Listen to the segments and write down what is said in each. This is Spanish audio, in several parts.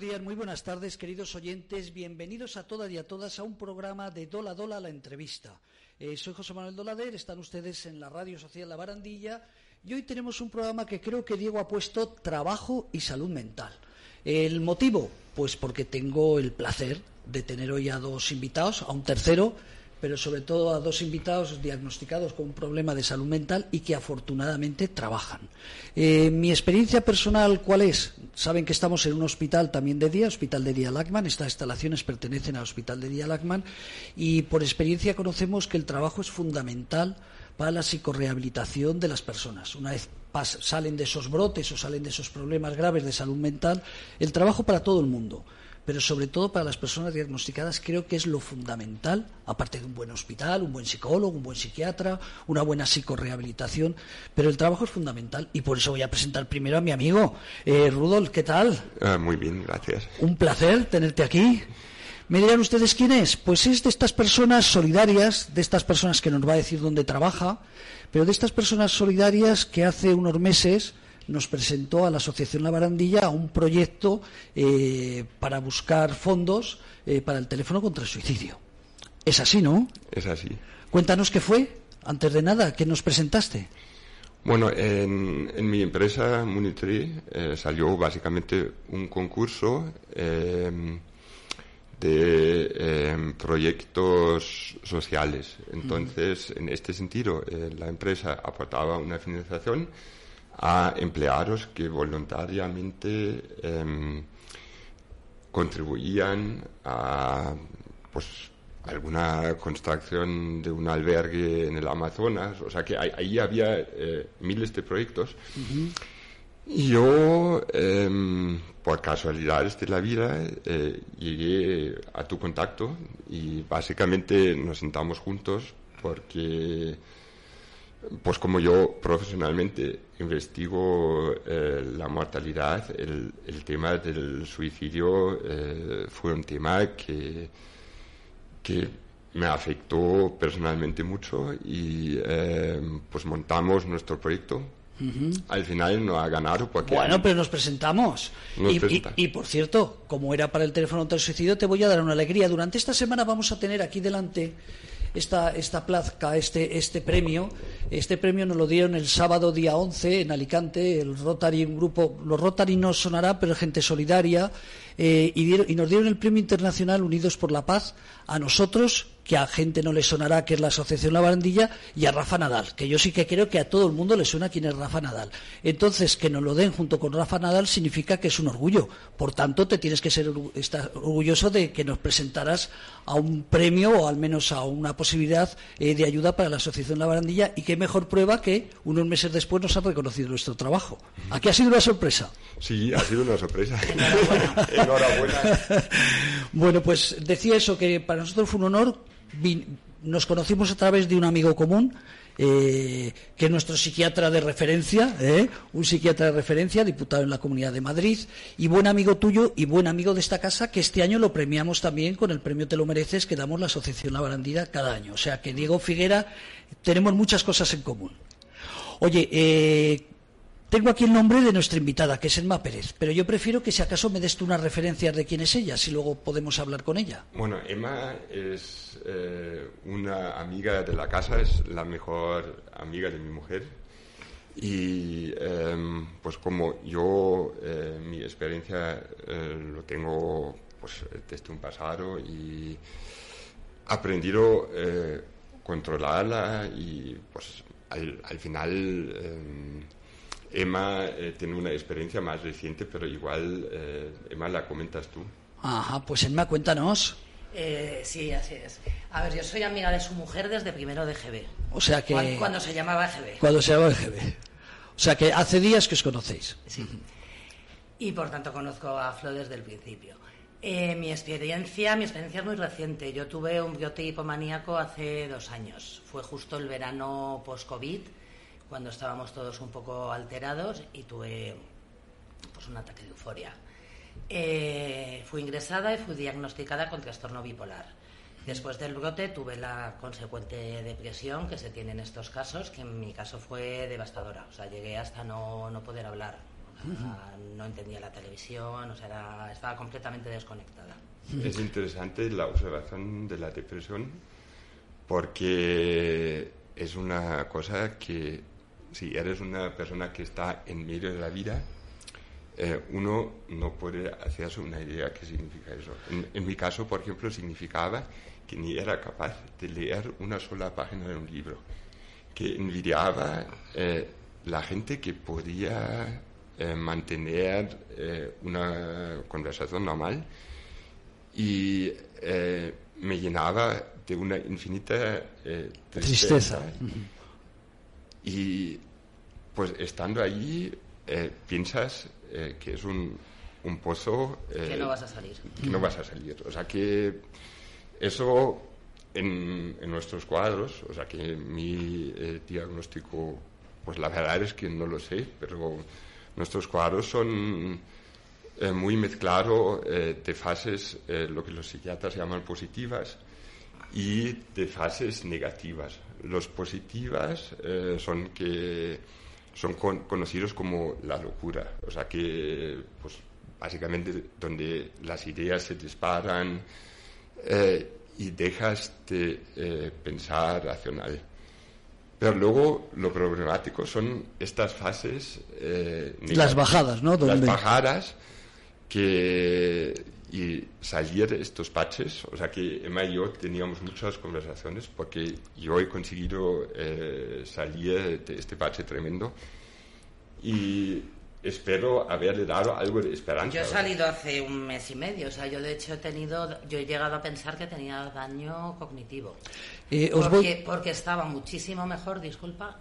días, muy buenas tardes, queridos oyentes. Bienvenidos a todas y a todas a un programa de Dola Dola la entrevista. Eh, soy José Manuel Dolader, están ustedes en la Radio Social La Barandilla y hoy tenemos un programa que creo que Diego ha puesto trabajo y salud mental. ¿El motivo? Pues porque tengo el placer de tener hoy a dos invitados, a un tercero pero sobre todo a dos invitados diagnosticados con un problema de salud mental y que afortunadamente trabajan. Eh, mi experiencia personal, ¿cuál es? Saben que estamos en un hospital también de día, Hospital de Día Lachman. Estas instalaciones pertenecen al Hospital de Día Lachman y por experiencia conocemos que el trabajo es fundamental para la psicorehabilitación de las personas. Una vez salen de esos brotes o salen de esos problemas graves de salud mental, el trabajo para todo el mundo pero sobre todo para las personas diagnosticadas creo que es lo fundamental, aparte de un buen hospital, un buen psicólogo, un buen psiquiatra, una buena psicorehabilitación, pero el trabajo es fundamental y por eso voy a presentar primero a mi amigo. Eh, Rudolf, ¿qué tal? Ah, muy bien, gracias. Un placer tenerte aquí. ¿Me dirán ustedes quién es? Pues es de estas personas solidarias, de estas personas que nos va a decir dónde trabaja, pero de estas personas solidarias que hace unos meses nos presentó a la Asociación La Barandilla un proyecto eh, para buscar fondos eh, para el teléfono contra el suicidio. Es así, ¿no? Es así. Cuéntanos qué fue, antes de nada, qué nos presentaste. Bueno, en, mi empresa Munitree eh, salió básicamente un concurso de proyectos sociales. Entonces, en este sentido, la empresa aportaba una financiación a empleados que voluntariamente em, contribuían a pues alguna construcción de un albergue en el Amazonas, o sea que ahí había eh, miles de proyectos. Y yo, em, por casualidades de la vida, eh, llegué a tu contacto y básicamente nos sentamos juntos porque pues como yo profesionalmente investigo eh, la mortalidad, el, tema del suicidio eh, fue un tema que, que me afectó personalmente mucho y eh, pues montamos nuestro proyecto. Al final no ha ganado porque... Bueno, pero nos presentamos. y, y, por cierto, como era para el teléfono del suicidio, te voy a dar una alegría. Durante esta semana vamos a tener aquí delante esta, esta plaza, este, este premio. Este premio nos lo dieron el sábado día 11 en Alicante, el Rotary, un grupo, los Rotary no sonará, pero gente solidaria, eh, y, y nos dieron el premio internacional Unidos por la Paz a nosotros que a gente no le sonará que es la Asociación La Barandilla, y a Rafa Nadal, que yo sí que creo que a todo el mundo le suena quién es Rafa Nadal. Entonces, que nos lo den junto con Rafa Nadal significa que es un orgullo. Por tanto, te tienes que ser estar orgulloso de que nos presentaras a un premio o al menos a una posibilidad eh, de ayuda para la Asociación La Barandilla y qué mejor prueba que unos meses después nos han reconocido nuestro trabajo. Aquí ha sido una sorpresa. Sí, ha sido una sorpresa. Enhorabuena. bueno, pues decía eso, que para nosotros fue un honor nos conocimos a través de un amigo común, eh, que es nuestro psiquiatra de referencia, eh, un psiquiatra de referencia, diputado en la Comunidad de Madrid, y buen amigo tuyo y buen amigo de esta casa, que este año lo premiamos también con el premio Te lo mereces que damos la Asociación La Barandida cada año. O sea que Diego Figuera tenemos muchas cosas en común. Oye, eh, tengo aquí el nombre de nuestra invitada, que es Emma Pérez, pero yo prefiero que si acaso me des tú unas referencias de quién es ella, si luego podemos hablar con ella. Bueno, Emma es eh, una amiga de la casa, es la mejor amiga de mi mujer. Y em, pues como yo eh, mi experiencia eh, lo tengo pues desde un pasado y aprendido controlarla y pues al, al final em, Emma eh, tiene una experiencia más reciente, pero igual, eh, Emma, la comentas tú. Ajá, pues Emma, cuéntanos. Eh, sí, así es. A ver, yo soy amiga de su mujer desde primero de GB. O sea que... Cuando, se llamaba GB. Cuando se llamaba GB. O sea que hace días que os conocéis. Sí. Y por tanto conozco a Flo desde el principio. mi experiencia, mi experiencia es muy reciente. Yo tuve un biotipo maníaco hace dos años. Fue justo el verano post-COVID cuando estábamos todos un poco alterados y tuve pues, un ataque de euforia. Eh, fui ingresada y fui diagnosticada con trastorno bipolar. Después del brote tuve la consecuente depresión que se tiene en estos casos, que en mi caso fue devastadora. O sea, llegué hasta no, no poder hablar. no entendía la televisión, o sea, estaba completamente desconectada. Es interesante la observación de la depresión porque es una cosa que si eres una persona que está en medio de la vida, eh, uno no puede hacerse una idea qué significa eso. En, mi caso, por ejemplo, significaba que ni era capaz de leer una sola página de un libro, que envidiaba eh, la gente que podía eh, mantener una conversación normal y me llenaba de una infinita tristeza. Y pues estando allí piensas eh, que es un, un pozo... Eh, que no vas a salir. Que no vas a salir. O sea que eso en, en nuestros cuadros, o sea que mi eh, diagnóstico, pues la verdad es que no lo sé, pero nuestros cuadros son muy mezclados de fases, lo que los psiquiatras llaman positivas, y de fases negativas. Los positivas son que son conocidos como la locura. O sea que, pues, básicamente, donde las ideas se disparan eh, y dejas de eh, pensar racional. Pero luego lo problemático son estas fases. Eh, las bajadas, ¿no? Las bajadas que. Y salir estos patches, o sea que Emma y yo teníamos muchas conversaciones porque yo he conseguido salir de este pache tremendo y espero haberle dado algo de esperanza. Yo he salido hace un mes y medio, o sea, yo de hecho he tenido, yo he llegado a pensar que tenía daño cognitivo. Eh, porque, estaba muchísimo mejor, disculpa,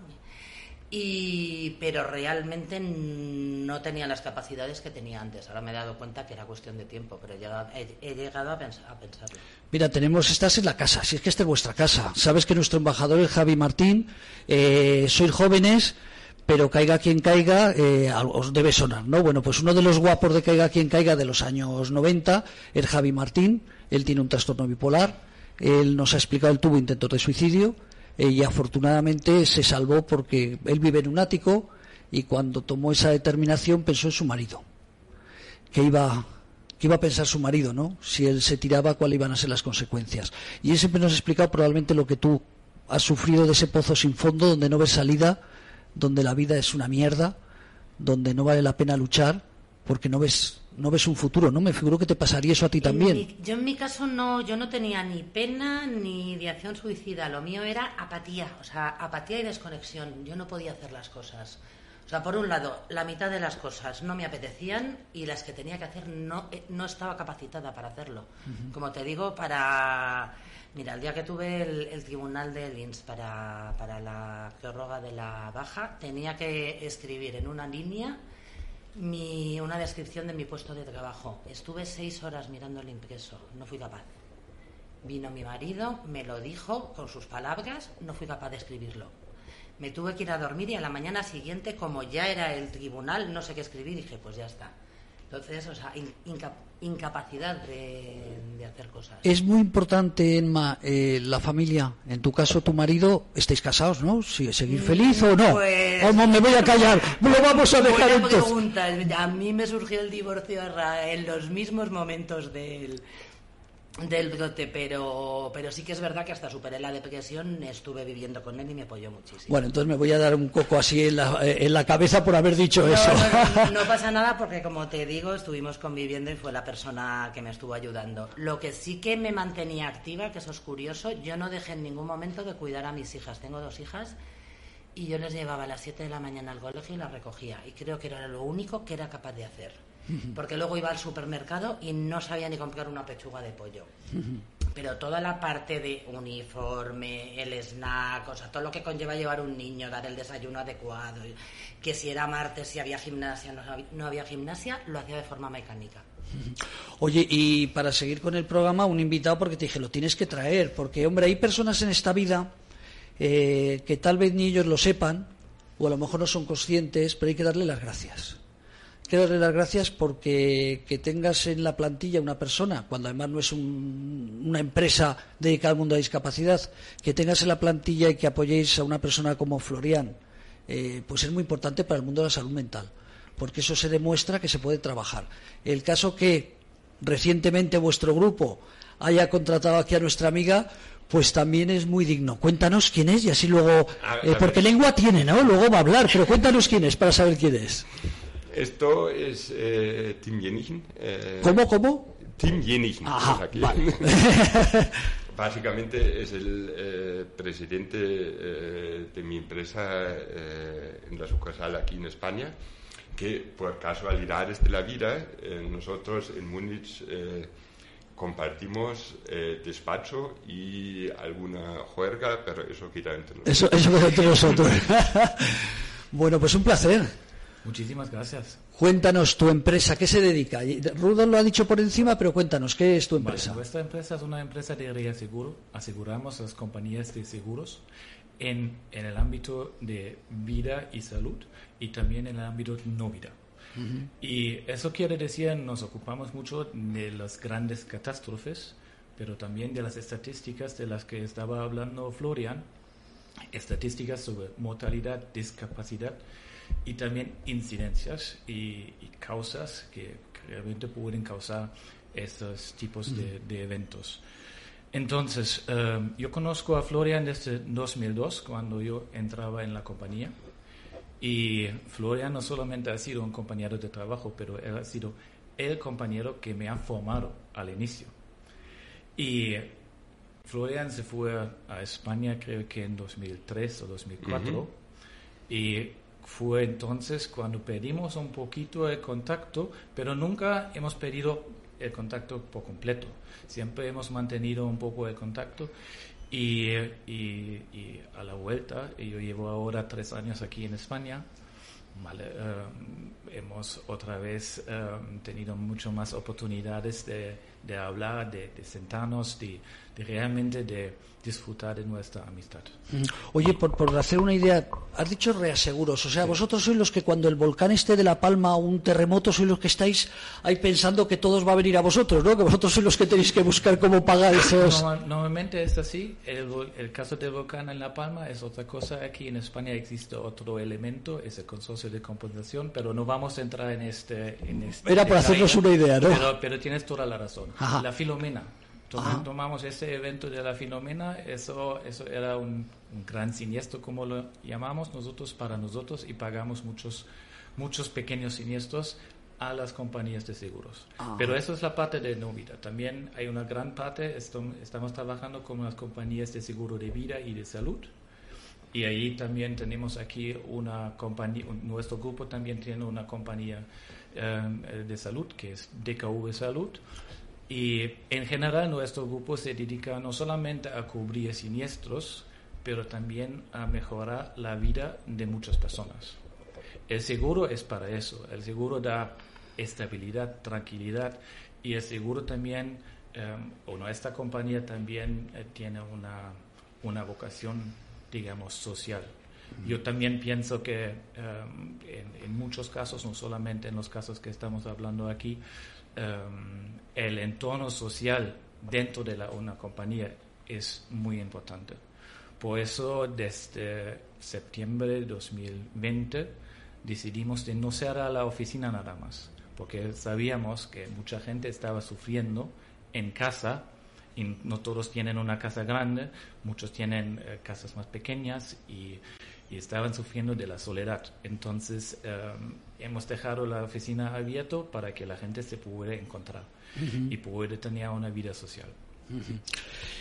y, pero realmente no tenía las capacidades que tenía antes. Ahora me he dado cuenta que era cuestión de tiempo, pero he, llegado a, pensarlo. Mira, tenemos, estás en la casa, si es que esta es vuestra casa. Sabes que nuestro embajador es Javi Martín, eh, sois jóvenes pero caiga quien caiga, eh, os debe sonar, ¿no? Bueno, pues uno de los guapos de caiga quien caiga de los años 90 es Javi Martín, él tiene un trastorno bipolar, él nos ha explicado, él tuvo intentos de suicidio y afortunadamente se salvó porque él vive en un ático y cuando tomó esa determinación pensó en su marido, que iba iba a pensar su marido, ¿no? Si él se tiraba, cuáles iban a ser las consecuencias. Y él siempre nos ha explicado probablemente lo que tú has sufrido de ese pozo sin fondo donde no ves salida donde la vida es una mierda, donde no vale la pena luchar porque no ves no ves un futuro, ¿no? Me figuro que te pasaría eso a ti también. yo en mi caso no, yo no tenía ni pena ni ideación suicida, lo mío era apatía, o sea, apatía y desconexión. Yo no podía hacer las cosas. O sea, por un lado, la mitad de las cosas no me apetecían y las que tenía que hacer no, eh, no estaba capacitada para hacerlo. Como te digo, para Mira, el día que tuve el, tribunal de Linz para, para, la prórroga de la baja, tenía que escribir en una línea mi, una descripción de mi puesto de trabajo. Estuve seis horas mirando el impreso, no fui capaz. Vino mi marido, me lo dijo con sus palabras, no fui capaz de escribirlo. Me tuve que ir a dormir y a la mañana siguiente, como ya era el tribunal, no sé qué escribir, dije, pues ya está. Entonces, o sea, incapacidad de, hacer cosas. Es muy importante, Emma, eh, la familia. En tu caso, tu marido, estáis casados, ¿no? ¿Seguir feliz o no? Pues... ¿O no me voy a callar? Lo vamos a dejar entonces. pregunta. A mí me surgió el divorcio en los mismos momentos del del brote, pero, pero sí que es verdad que hasta superé la depresión, estuve viviendo con él y me apoyó muchísimo. Bueno, entonces me voy a dar un coco así en la, en la cabeza por haber dicho eso. No, pasa nada porque, como te digo, estuvimos conviviendo y fue la persona que me estuvo ayudando. Lo que sí que me mantenía activa, que eso es curioso, yo no dejé en ningún momento de cuidar a mis hijas. Tengo dos hijas y yo les llevaba a las 7 de la mañana al colegio y las recogía. Y creo que era lo único que era capaz de hacer porque luego iba al supermercado y no sabía ni comprar una pechuga de pollo. Pero toda la parte de uniforme, el snack, o sea, todo lo que conlleva llevar un niño, dar el desayuno adecuado, que si era martes, si había gimnasia, no, no había gimnasia, lo hacía de forma mecánica. Oye, y para seguir con el programa, un invitado porque te dije, lo tienes que traer, porque, hombre, hay personas en esta vida eh, que tal vez ni ellos lo sepan, o a lo mejor no son conscientes, pero hay que darle las gracias quiero darle las gracias porque que tengas en la plantilla una persona, cuando además no es una empresa dedicada al mundo de la discapacidad, que tengas en la plantilla y que apoyéis a una persona como Florian, eh, pues es muy importante para el mundo de la salud mental. porque eso se demuestra que se puede trabajar. El caso que recientemente vuestro grupo haya contratado aquí a nuestra amiga, pues también es muy digno. Cuéntanos quién es y así luego, eh, porque lengua tiene, ¿no? Luego va a hablar, pero cuéntanos quién es para saber quién es. Esto es eh, Tim Jenichen. Eh, ¿Cómo, cómo? Tim Jenichen. Ajá, Básicamente es el eh, presidente de mi empresa en la sucursal aquí en España, que por casualidades de la vida, nosotros en Múnich compartimos eh, despacho y alguna juerga, pero eso queda entre nosotros. Eso, eso queda entre nosotros. bueno, pues un placer. Muchísimas gracias. Cuéntanos tu empresa, ¿qué se dedica? Rudolf lo ha dicho por encima, pero cuéntanos, ¿qué es tu empresa? nuestra empresa es una empresa de reaseguro. Aseguramos a las compañías de seguros en, en el ámbito de vida y salud y también en el ámbito no vida. Y eso quiere decir, nos ocupamos mucho de las grandes catástrofes, pero también de las estadísticas de las que estaba hablando Florian, estadísticas sobre mortalidad, discapacidad y también incidencias y, causas que realmente pueden causar estos tipos de, eventos. Entonces, eh, yo conozco a Florian desde 2002, cuando yo entraba en la compañía. Y Florian no solamente ha sido un compañero de trabajo, pero él ha sido el compañero que me ha formado al inicio. Y Florian se fue a España creo que en 2003 o 2004 y fue entonces cuando pedimos un poquito de contacto, pero nunca hemos pedido el contacto por completo. Siempre hemos mantenido un poco de contacto y, a la vuelta, yo llevo ahora tres años aquí en España, eh, hemos otra vez eh, tenido mucho más oportunidades de, hablar, de, sentarnos, de, realmente de disfrutar de nuestra amistad. Oye, por, por, hacer una idea, has dicho reaseguros, o sea, vosotros sois los que cuando el volcán esté de La Palma o un terremoto, sois los que estáis ahí pensando que todos va a venir a vosotros, ¿no? Que vosotros sois los que tenéis que buscar cómo pagar esos... normalmente es así, el, el, caso del volcán en La Palma es otra cosa, aquí en España existe otro elemento, es el consorcio de compensación, pero no vamos a entrar en este... En este Era para hacernos una idea, ¿no? Pero, pero tienes toda la razón. La Filomena tomamos ese evento de la Filomena, eso, eso era un, gran siniestro, como lo llamamos nosotros, para nosotros, y pagamos muchos, muchos pequeños siniestros a las compañías de seguros. Pero eso es la parte de no vida. También hay una gran parte, estamos trabajando con las compañías de seguro de vida y de salud. Y ahí también tenemos aquí una compañía, nuestro grupo también tiene una compañía eh, de salud que es DKV Salud y en general nuestro grupo se dedica no solamente a cubrir siniestros, pero también a mejorar la vida de muchas personas. El seguro es para eso, el seguro da estabilidad, tranquilidad y el seguro también, um, o nuestra compañía también eh, tiene una, una, vocación, digamos, social. Yo también pienso que em, en, en, muchos casos, no solamente en los casos que estamos hablando aquí, um, el entorno social dentro de la, una compañía es muy importante. Por eso, desde septiembre de 2020, decidimos de no cerrar la oficina nada más, porque sabíamos que mucha gente estaba sufriendo en casa, y no todos tienen una casa grande, muchos tienen eh, casas más pequeñas y, estaban sufriendo de la soledad. Entonces, eh, hemos dejado la oficina abierta para que la gente se pudiera encontrar y puede tener una vida social.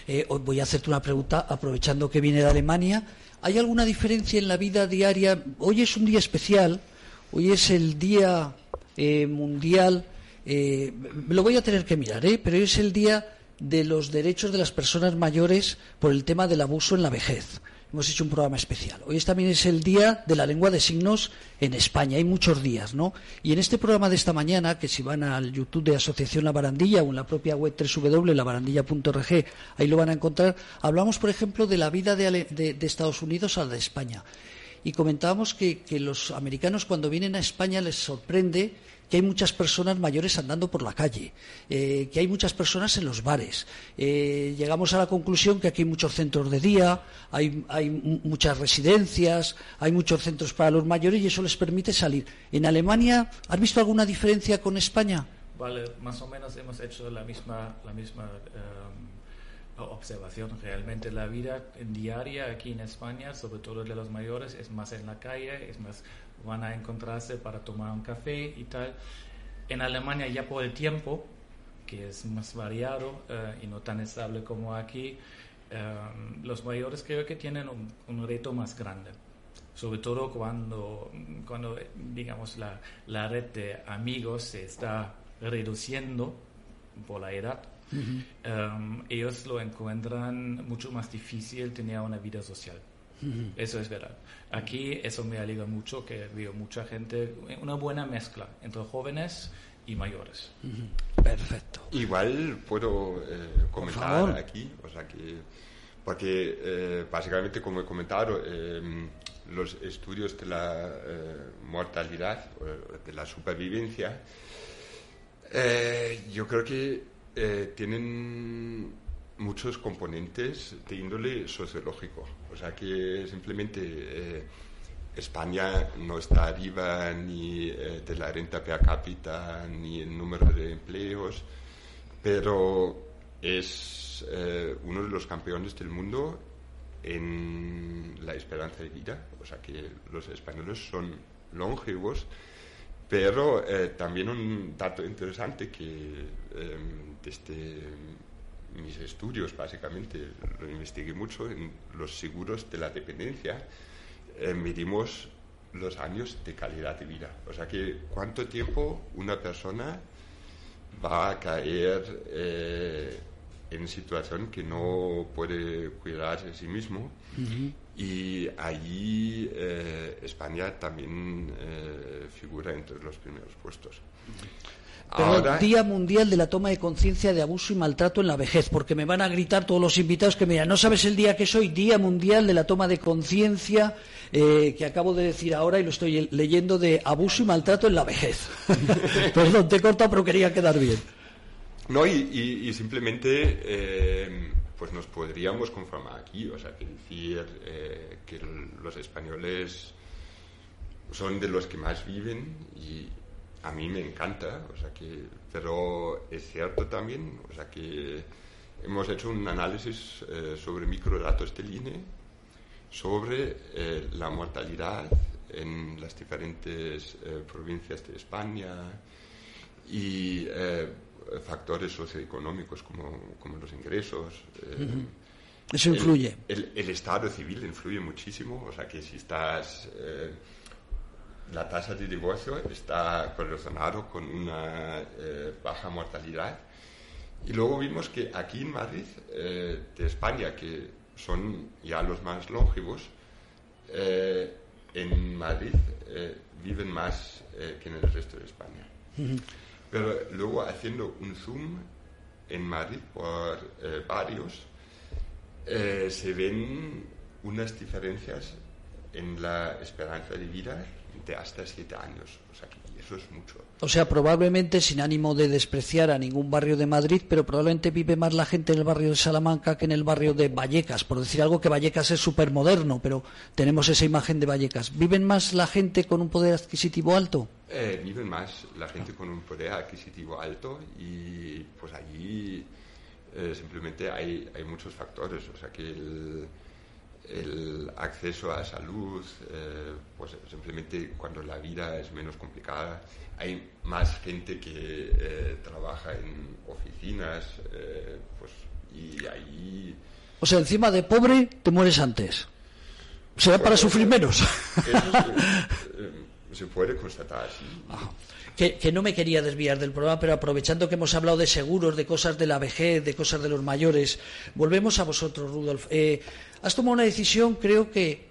Eh, voy a hacerte una pregunta aprovechando que viene de Alemania. ¿Hay alguna diferencia en la vida diaria? Hoy es un día especial, hoy es el Día eh, Mundial, eh, lo voy a tener que mirar, ¿eh? pero es el Día de los Derechos de las Personas Mayores por el tema del abuso en la vejez hemos hecho un programa especial. Hoy también es el día de la lengua de signos en España. Hay muchos días, ¿no? Y en este programa de esta mañana, que si van al YouTube de Asociación La Barandilla o en la propia web www.labarandilla.org, ahí lo van a encontrar, hablamos, por ejemplo, de la vida de, Estados Unidos a la de España. Y comentábamos que, que los americanos cuando vienen a España les sorprende que hay muchas personas mayores andando por la calle, eh, que hay muchas personas en los bares. Eh, llegamos a la conclusión que aquí hay muchos centros de día, hay, hay muchas residencias, hay muchos centros para los mayores y eso les permite salir. En Alemania, ¿has visto alguna diferencia con España? Vale, más o menos hemos hecho la misma, la misma em, observación. Realmente la vida diaria aquí en España, sobre todo de los mayores, es más en la calle, es más van a encontrarse para tomar un café y tal. En Alemania ya por el tiempo, que es más variado eh, y no tan estable como aquí, em, los mayores creo que tienen un, un reto más grande sobre todo cuando, cuando digamos, la, la red de amigos se está reduciendo por la edad, em, ellos lo encuentran mucho más difícil tener una vida social. Eso es verdad. Aquí eso me alegra mucho que veo mucha gente, una buena mezcla entre jóvenes y mayores. Perfecto. Igual puedo eh, comentar aquí, o sea que, porque eh, básicamente como he comentado, em, los estudios de la eh, mortalidad, de la supervivencia, eh, yo creo que eh, tienen muchos componentes de índole sociológico. O sea que simplemente eh, España no está arriba ni de la renta per cápita ni el número de empleos, pero es uno de los campeones del mundo en la esperanza de vida. O sea que los españoles son longevos pero eh, también un dato interesante que desde mis estudios, básicamente, lo investigué mucho, en los seguros de la dependencia, eh, medimos los años de calidad de vida. O sea que cuánto tiempo una persona va a caer eh, en situación que no puede cuidarse de sí mismo y allí eh, España también eh, figura entre los primeros puestos. Pero Día Mundial de la Toma de Conciencia de Abuso y Maltrato en la Vejez, porque me van a gritar todos los invitados que, mira, no sabes el día que soy, Día Mundial de la Toma de Conciencia, eh, que acabo de decir ahora y lo estoy leyendo de Abuso y Maltrato en la Vejez. Perdón, te he cortado, pero quería quedar bien. No, y, simplemente eh, pues nos podríamos conformar aquí, o sea, que decir eh, que los españoles son de los que más viven y a mí me encanta, o sea que, pero es cierto también, o sea que hemos hecho un análisis eh, sobre microdatos del INE, sobre la mortalidad en las diferentes provincias de España y factores socioeconómicos como, como los ingresos. Eh, Eso influye. El, estado civil influye muchísimo, o sea que si estás... Eh, la tasa de divorcio está correlacionado con una eh, baja mortalidad. Y luego vimos que aquí en Madrid, de España, que son ya los más longevos, en Madrid viven más que en el resto de España. Pero luego haciendo un zoom en Madrid por eh, varios, eh, se ven unas diferencias en la esperanza de vida de hasta siete años. O sea, que eso es mucho. O sea, probablemente, sin ánimo de despreciar a ningún barrio de Madrid, pero probablemente vive más la gente en el barrio de Salamanca que en el barrio de Vallecas. Por decir algo, que Vallecas es súper moderno, pero tenemos esa imagen de Vallecas. ¿Viven más la gente con un poder adquisitivo alto? Eh, viven más la gente con un poder adquisitivo alto y pues allí eh, simplemente hay, hay muchos factores. O sea, que el el acceso a salud, eh, pues simplemente cuando la vida es menos complicada, hay más gente que eh, trabaja en oficinas, eh, pues y ahí... O sea, encima de pobre te mueres antes. ¿Será para sufrir menos? se puede constatar, sí que, no me quería desviar del programa, pero aprovechando que hemos hablado de seguros, de cosas de la vejez, de cosas de los mayores, volvemos a vosotros, Rudolf. Eh, has tomado una decisión, creo que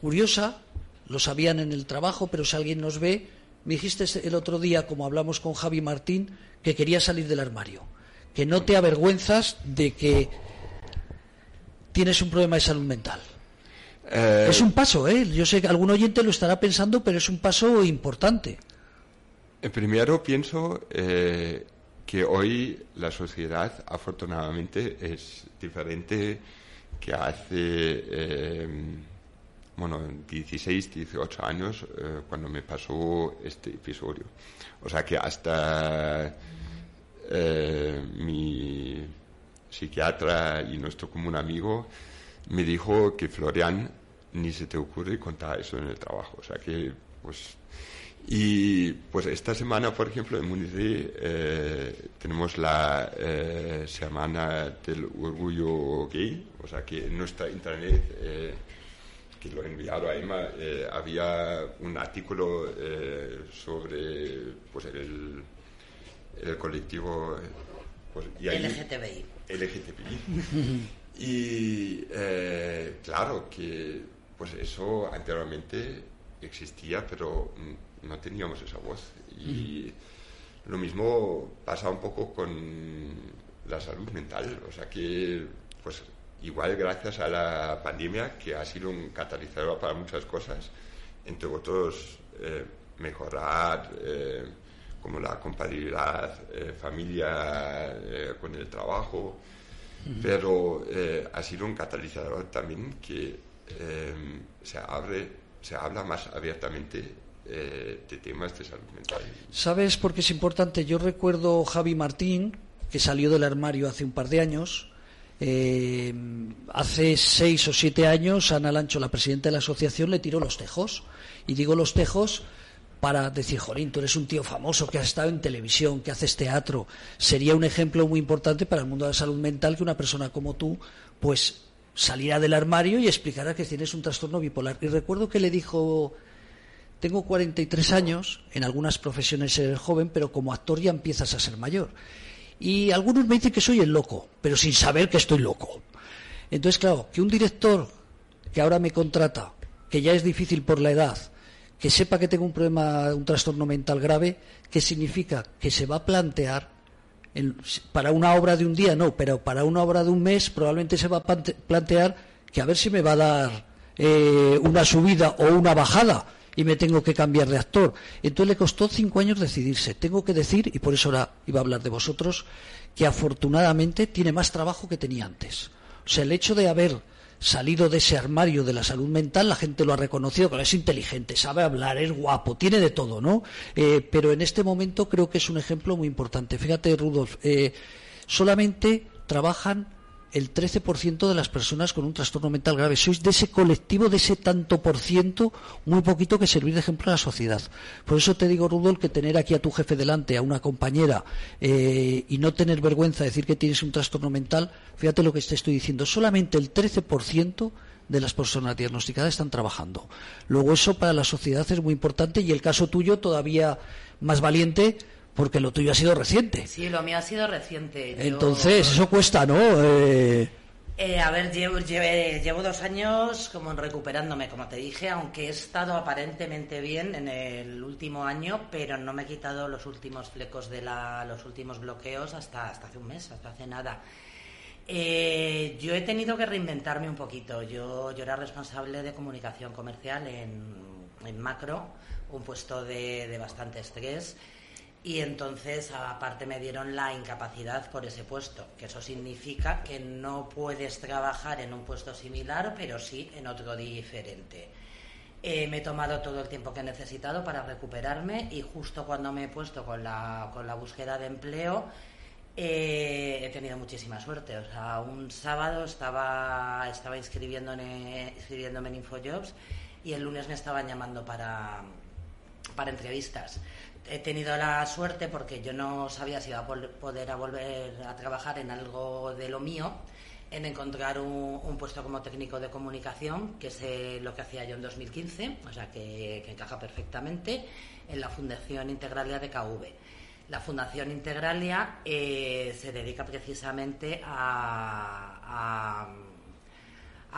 curiosa, lo sabían en el trabajo, pero si alguien nos ve, me dijiste el otro día, como hablamos con Javi Martín, que quería salir del armario, que no te avergüenzas de que tienes un problema de salud mental. Eh, es un paso, ¿eh? Yo sé que algún oyente lo estará pensando, pero es un paso importante. Primero pienso eh, que hoy la sociedad afortunadamente es diferente que hace eh, bueno, 16, 18 años eh, cuando me pasó este episodio. O sea que hasta eh, mi psiquiatra y nuestro común amigo me dijo que Florian ni se te ocurre contar eso en el trabajo. O sea que pues y pues esta semana, por ejemplo, en Múnich eh, tenemos la eh, Semana del Orgullo Gay, o sea que en nuestra internet, eh, que lo he enviado a Emma, había un artículo sobre pues, el, el colectivo pues, y LGTBI. LGTBI. y claro que pues eso anteriormente existía, pero mm, no teníamos esa voz. Y lo mismo pasa un poco con la salud mental, o sea que, pues igual gracias a la pandemia, que ha sido un catalizador para muchas cosas, entre otros, eh, mejorar eh, como la compatibilidad eh, familia con el trabajo, pero ha sido un catalizador también que se abre, se habla más abiertamente eh, de temas de salud mental. ¿Sabes por qué es importante? Yo recuerdo Javi Martín, que salió del armario hace un par de años. Eh, hace seis o siete años, Ana Lancho, la presidenta de la asociación, le tiró los tejos. Y digo los tejos para decir, Jolín, tú eres un tío famoso que has estado en televisión, que haces teatro. Sería un ejemplo muy importante para el mundo de la salud mental que una persona como tú, pues, saliera del armario y explicara que tienes un trastorno bipolar. Y recuerdo que le dijo tengo 43 años, en algunas profesiones eres joven, pero como actor ya empiezas a ser mayor. Y algunos me dicen que soy el loco, pero sin saber que estoy loco. Entonces, claro, que un director que ahora me contrata, que ya es difícil por la edad, que sepa que tengo un problema, un trastorno mental grave, ¿qué significa? Que se va a plantear, para una obra de un día no, pero para una obra de un mes probablemente se va a plantear que a ver si me va a dar eh, una subida o una bajada y me tengo que cambiar de actor. Entonces le costó cinco años decidirse. Tengo que decir, y por eso ahora iba a hablar de vosotros, que afortunadamente tiene más trabajo que tenía antes. O sea, el hecho de haber salido de ese armario de la salud mental, la gente lo ha reconocido, que es inteligente, sabe hablar, es guapo, tiene de todo, ¿no? Eh, pero en este momento creo que es un ejemplo muy importante. Fíjate, Rudolf, eh, solamente trabajan el 13% de las personas con un trastorno mental grave. Sois de ese colectivo, de ese tanto por ciento, muy poquito que servir de ejemplo a la sociedad. Por eso te digo, Rudolf, que tener aquí a tu jefe delante, a una compañera, eh, y no tener vergüenza de decir que tienes un trastorno mental, fíjate lo que te estoy diciendo, solamente el 13% de las personas diagnosticadas están trabajando. Luego eso para la sociedad es muy importante y el caso tuyo todavía más valiente porque lo tuyo ha sido reciente. Sí, lo mío ha sido reciente. Entonces, eso cuesta, ¿no? Eh... Eh, a ver, llevo, llevo, dos años como recuperándome, como te dije, aunque he estado aparentemente bien en el último año, pero no me he quitado los últimos flecos de la, los últimos bloqueos hasta, hasta hace un mes, hasta hace nada. Eh, yo he tenido que reinventarme un poquito. Yo, yo era responsable de comunicación comercial en, en Macro, un puesto de, de bastante estrés y entonces aparte me dieron la incapacidad por ese puesto, que eso significa que no puedes trabajar en un puesto similar, pero sí en otro diferente. Eh, me he tomado todo el tiempo que he necesitado para recuperarme y justo cuando me he puesto con la, con la búsqueda de empleo eh, he tenido muchísima suerte. O sea, un sábado estaba, estaba inscribiéndome, inscribiéndome en InfoJobs y el lunes me estaban llamando para, para entrevistas he tenido la suerte porque yo no sabía si iba a poder volver a trabajar en algo de lo mío, en encontrar un, puesto como técnico de comunicación, que es lo que hacía yo en 2015, o sea que, encaja perfectamente, en la Fundación Integralia de KV. La Fundación Integralia eh, se dedica precisamente a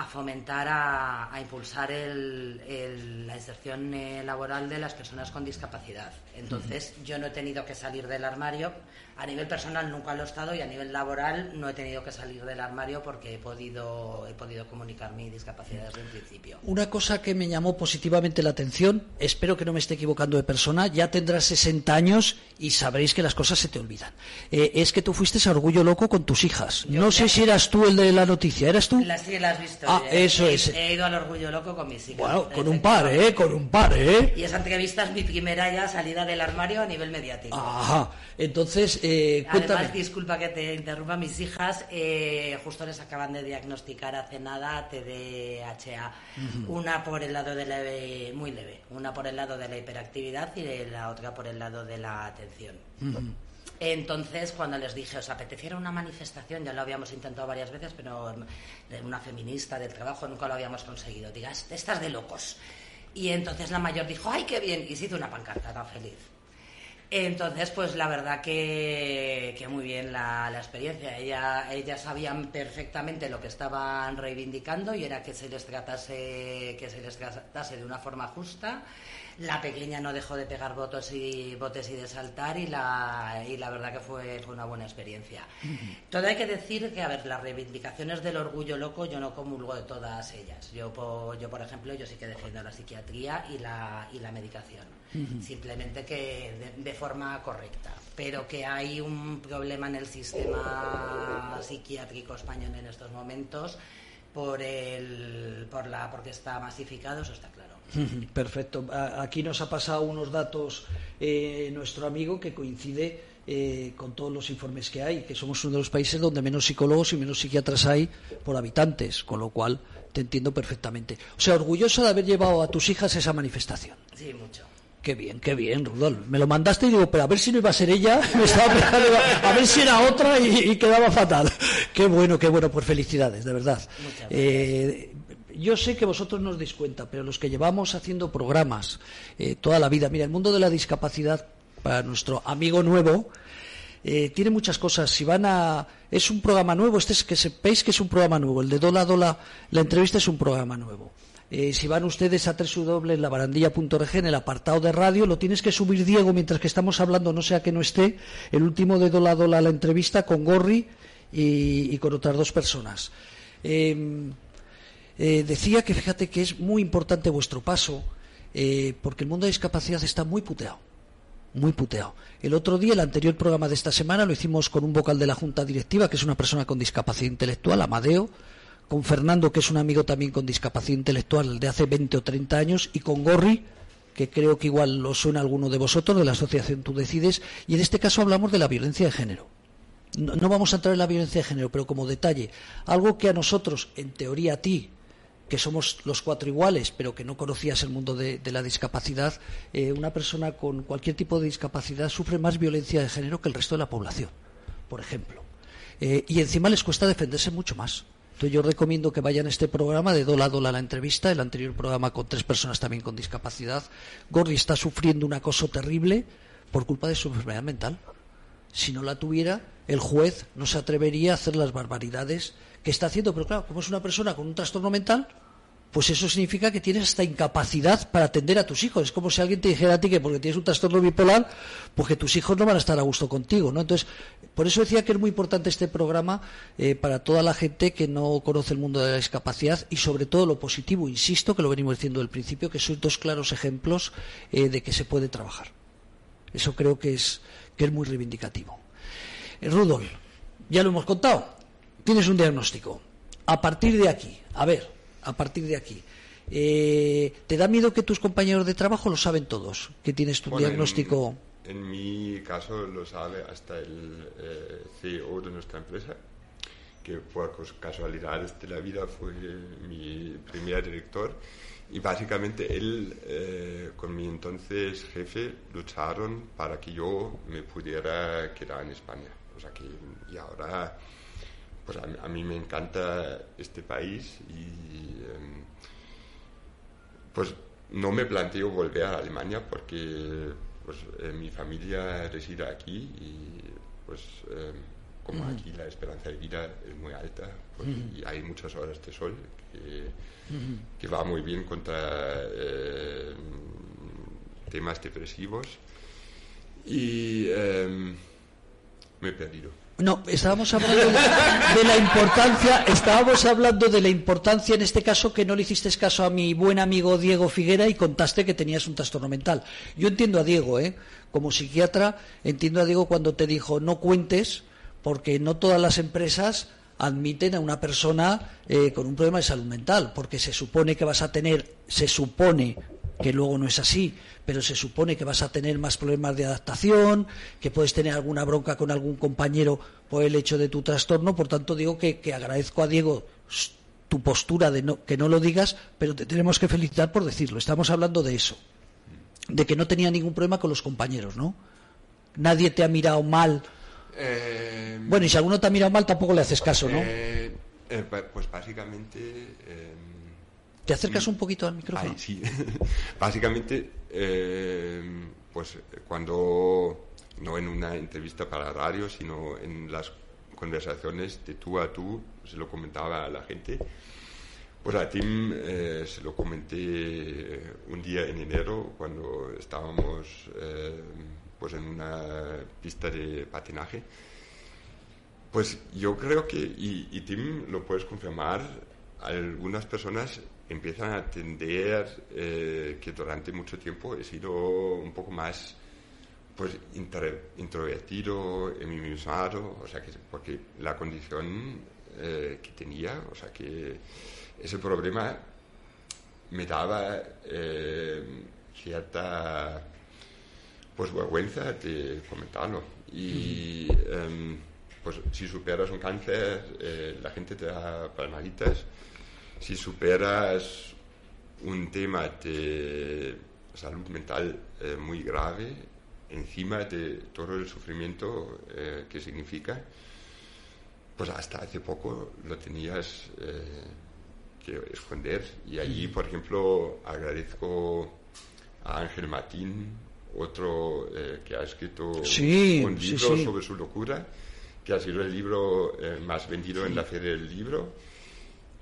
fomentar, a, impulsar la inserción eh, laboral de las personas con discapacidad. Entonces, yo no he tenido que salir del armario. A nivel personal nunca lo he estado y a nivel laboral no he tenido que salir del armario porque he podido, he podido comunicar mi discapacidad desde el principio. Una cosa que me llamó positivamente la atención, espero que no me esté equivocando de persona, ya tendrás 60 años y sabréis que las cosas se te olvidan. Eh, es que tú fuiste a Orgullo Loco con tus hijas. no sé si eras tú el de la noticia, ¿eras tú? sí, la has visto. Ah, eso es. He ido al Orgullo Loco con mis hijas. Bueno, con un par, ¿eh? Con un par, ¿eh? Y esa entrevista es mi primera ya salida del armario a nivel mediático. Ajá. Entonces, eh, Además, disculpa que te interrumpa, mis hijas eh, justo les acaban de diagnosticar hace nada TDAH. Una por el lado de la... muy leve. Una por el lado de la hiperactividad y la otra por el lado de la atención. Entonces, cuando les dije, ¿os apeteciera una manifestación? Ya lo habíamos intentado varias veces, pero de una feminista del trabajo nunca lo habíamos conseguido. Digas, estás de locos. Y entonces la mayor dijo, ¡ay, qué bien! Y se hizo una pancarta tan feliz. Entonces, pues la verdad que, muy bien la, experiencia. Ella, ellas sabían perfectamente lo que estaban reivindicando y era que se les tratase, que se les tratase de una forma justa la pequeña no dejó de pegar votos y botes y de saltar y la, y la verdad que fue, fue una buena experiencia. Todo hay que decir que, a ver, las reivindicaciones del orgullo loco yo no comulgo de todas ellas. Yo, por, yo por ejemplo, yo sí que defiendo la psiquiatría y la, y la medicación. Simplemente que de, forma correcta. Pero que hay un problema en el sistema psiquiátrico español en estos momentos por el por la porque está masificado eso está claro Perfecto. Aquí nos ha pasado unos datos eh, nuestro amigo que coincide eh, con todos los informes que hay, que somos uno de los países donde menos psicólogos y menos psiquiatras hay por habitantes, con lo cual te entiendo perfectamente. O sea, orgulloso de haber llevado a tus hijas esa manifestación. Sí, mucho. Qué bien, qué bien, Rudolf. Me lo mandaste y digo, pero a ver si no iba a ser ella, me estaba pensando, a ver si era otra y, quedaba fatal. Qué bueno, qué bueno, pues felicidades, de verdad. Eh, yo sé que vosotros no os dais cuenta, pero los que llevamos haciendo programas eh, toda la vida, mira, el mundo de la discapacidad, para nuestro amigo nuevo, eh, tiene muchas cosas. Si van a. Es un programa nuevo, este es que sepáis que es un programa nuevo. El de Dola Dola, la entrevista es un programa nuevo. Eh, si van ustedes a www.labarandilla.org en el apartado de radio, lo tienes que subir Diego mientras que estamos hablando, no sea que no esté, el último de Dola Dola, la entrevista con Gorri y, con otras dos personas. Eh, decía que fíjate que es muy importante vuestro paso, eh, porque el mundo de discapacidad está muy puteado. Muy puteado. El otro día, el anterior programa de esta semana, lo hicimos con un vocal de la Junta Directiva, que es una persona con discapacidad intelectual, Amadeo, con Fernando, que es un amigo también con discapacidad intelectual de hace 20 o 30 años, y con Gorri, que creo que igual lo suena alguno de vosotros, de la asociación Tú Decides, y en este caso hablamos de la violencia de género. no vamos a entrar en la violencia de género, pero como detalle, algo que a nosotros, en teoría a ti, que somos los cuatro iguales, pero que no conocías el mundo de, la discapacidad, eh, una persona con cualquier tipo de discapacidad sufre más violencia de género que el resto de la población, por ejemplo. Eh, y encima les cuesta defenderse mucho más. Entonces yo recomiendo que vayan a este programa de Dola a Dola la entrevista, el anterior programa con tres personas también con discapacidad. Gordy está sufriendo un acoso terrible por culpa de su enfermedad mental. Si no la tuviera, el juez no se atrevería a hacer las barbaridades que está haciendo, pero claro, como es una persona con un trastorno mental, pues eso significa que tienes esta incapacidad para atender a tus hijos. Es como si alguien te dijera a ti que porque tienes un trastorno bipolar, pues que tus hijos no van a estar a gusto contigo, ¿no? Entonces, por eso decía que es muy importante este programa eh, para toda la gente que no conoce el mundo de la discapacidad y sobre todo lo positivo, insisto, que lo venimos diciendo del principio, que son dos claros ejemplos eh, de que se puede trabajar. Eso creo que es, que es muy reivindicativo. Eh, Rudolf, ya lo hemos contado tienes un diagnóstico. A partir de aquí, a ver, a partir de aquí, eh, ¿te da miedo que tus compañeros de trabajo lo saben todos? Que tienes tu diagnóstico. En, mi caso lo sabe hasta el eh, CEO de nuestra empresa, que por casualidades de la vida fue mi primer director. Y básicamente él eh, con mi entonces jefe lucharon para que yo me pudiera quedar en España. O sea que, y ahora pues a, mí me encanta este país y em, pues no me planteo volver a Alemania porque pues, eh, mi familia reside aquí y pues em, como aquí la esperanza de vida es muy alta pues, y hay muchas horas de sol que, va muy bien contra eh, temas depresivos y em, me he perdido. No, estábamos hablando de, la importancia, estábamos hablando de la importancia en este caso que no le hiciste caso a mi buen amigo Diego Figuera y contaste que tenías un trastorno mental. Yo entiendo a Diego, ¿eh? Como psiquiatra, entiendo a Diego cuando te dijo no cuentes, porque no todas las empresas admiten a una persona eh, con un problema de salud mental, porque se supone que vas a tener, se supone que luego no es así, pero se supone que vas a tener más problemas de adaptación, que puedes tener alguna bronca con algún compañero por el hecho de tu trastorno. Por tanto, digo que, agradezco a Diego tu postura de que no lo digas, pero te tenemos que felicitar por decirlo. Estamos hablando de eso, de que no tenía ningún problema con los compañeros, ¿no? Nadie te ha mirado mal. Eh, bueno, y si alguno te ha mirado mal, tampoco le haces caso, ¿no? Eh, eh, pues básicamente ¿Te acercas un poquito al micrófono? sí. Básicamente, eh, pues cuando, no en una entrevista para radio, sino en las conversaciones de tú a tú, se lo comentaba a la gente. Pues a Tim eh, se lo comenté un día en enero cuando estábamos eh, pues en una pista de patinaje. Pues yo creo que, y, y Tim lo puedes confirmar, algunas personas empiezan a entender eh, que durante mucho tiempo he sido un poco más pues introvertido, ensimismado, o sea que porque la condición eh, que tenía, o sea que ese problema me daba eh, cierta pues vergüenza de comentarlo. Y em, pues si superas un cáncer la gente te da palmaditas si superas un tema de salud mental eh, muy grave, encima de todo el sufrimiento eh, que significa, pues hasta hace poco lo tenías eh, que esconder. Y allí, por ejemplo, agradezco a Ángel Matín, otro que ha escrito un libro sobre su locura, que ha sido el libro más vendido en la Feria del Libro